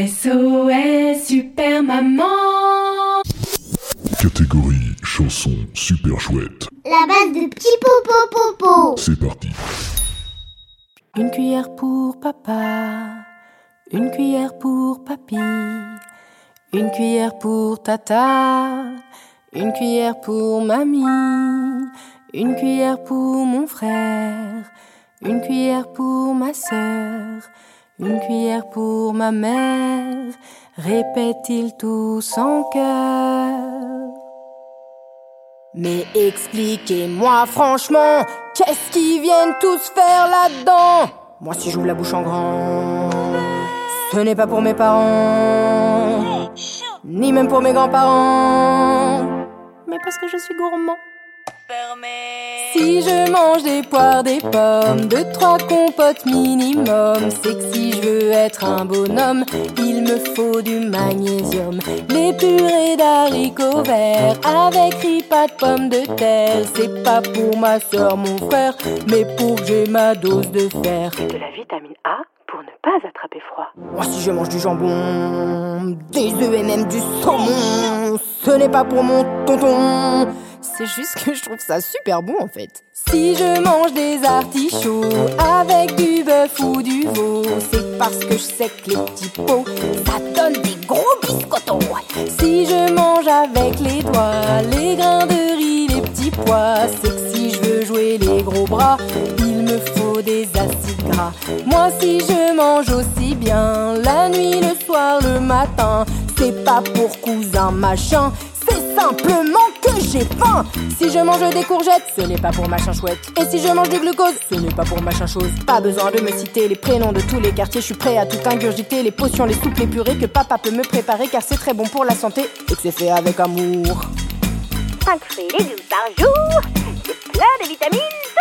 SOS Super Maman Catégorie chanson super chouette. La base de petit popo popo. C'est parti. Une cuillère pour papa, une cuillère pour papy, une cuillère pour tata, une cuillère pour mamie, une cuillère pour mon frère, une cuillère pour ma sœur, une cuillère pour ma mère, répète-t-il tous en cœur. Mais expliquez-moi franchement, qu'est-ce qu'ils viennent tous faire là-dedans? Moi si j'ouvre la bouche en grand, ce n'est pas pour mes parents, ni même pour mes grands-parents, mais parce que je suis gourmand. Si je mange des poires, des pommes, deux, trois compotes minimum, c'est que si je veux être un bonhomme, il me faut du magnésium. Les purées d'haricots verts avec ripas de pommes de terre, c'est pas pour ma soeur, mon frère, mais pour que j'ai ma dose de fer. de la vitamine A pour ne pas attraper froid. Moi, si je mange du jambon, des œufs et même du saumon, ce n'est pas pour mon tonton. C'est juste que je trouve ça super bon en fait. Si je mange des artichauts avec du bœuf ou du veau, c'est parce que je sais que les petits pots, ça donne des gros biscottos. Si je mange avec les doigts, les grains de riz, les petits pois, c'est que si je veux jouer les gros bras, il me faut des acides gras. Moi si je mange aussi bien la nuit, le soir, le matin, c'est pas pour cousin machin, c'est simplement que j'ai faim. Si je mange des courgettes, ce n'est pas pour machin chouette. Et si je mange du glucose, ce n'est pas pour machin chose. Pas besoin de me citer les prénoms de tous les quartiers, je suis prêt à tout ingurgiter, les potions, les soupes, les purées que papa peut me préparer car c'est très bon pour la santé et que c'est fait avec amour. 5 fruits et légumes par jour, c'est plein de vitamines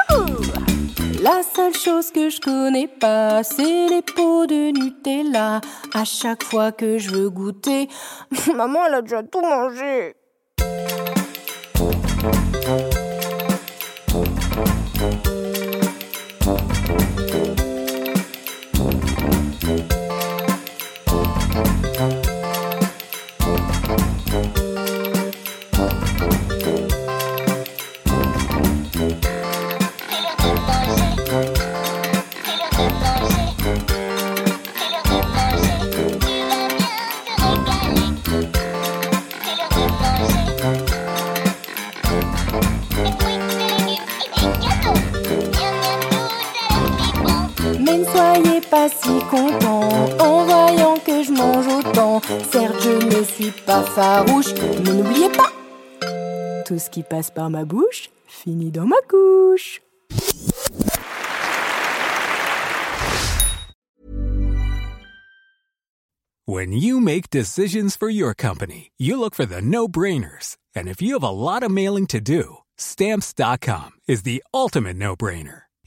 tout. La seule chose que je connais pas, c'est les pots de Nutella. À chaque fois que je veux goûter, maman elle a déjà tout mangé. Thank you. Pas si en voyant que je mange autant. Certes, je ne suis pas farouche, mais n'oubliez pas, tout ce qui passe par ma bouche finit dans ma couche. When you make decisions for your company, you look for the no brainers. And if you have a lot of mailing to do, stamps.com is the ultimate no brainer.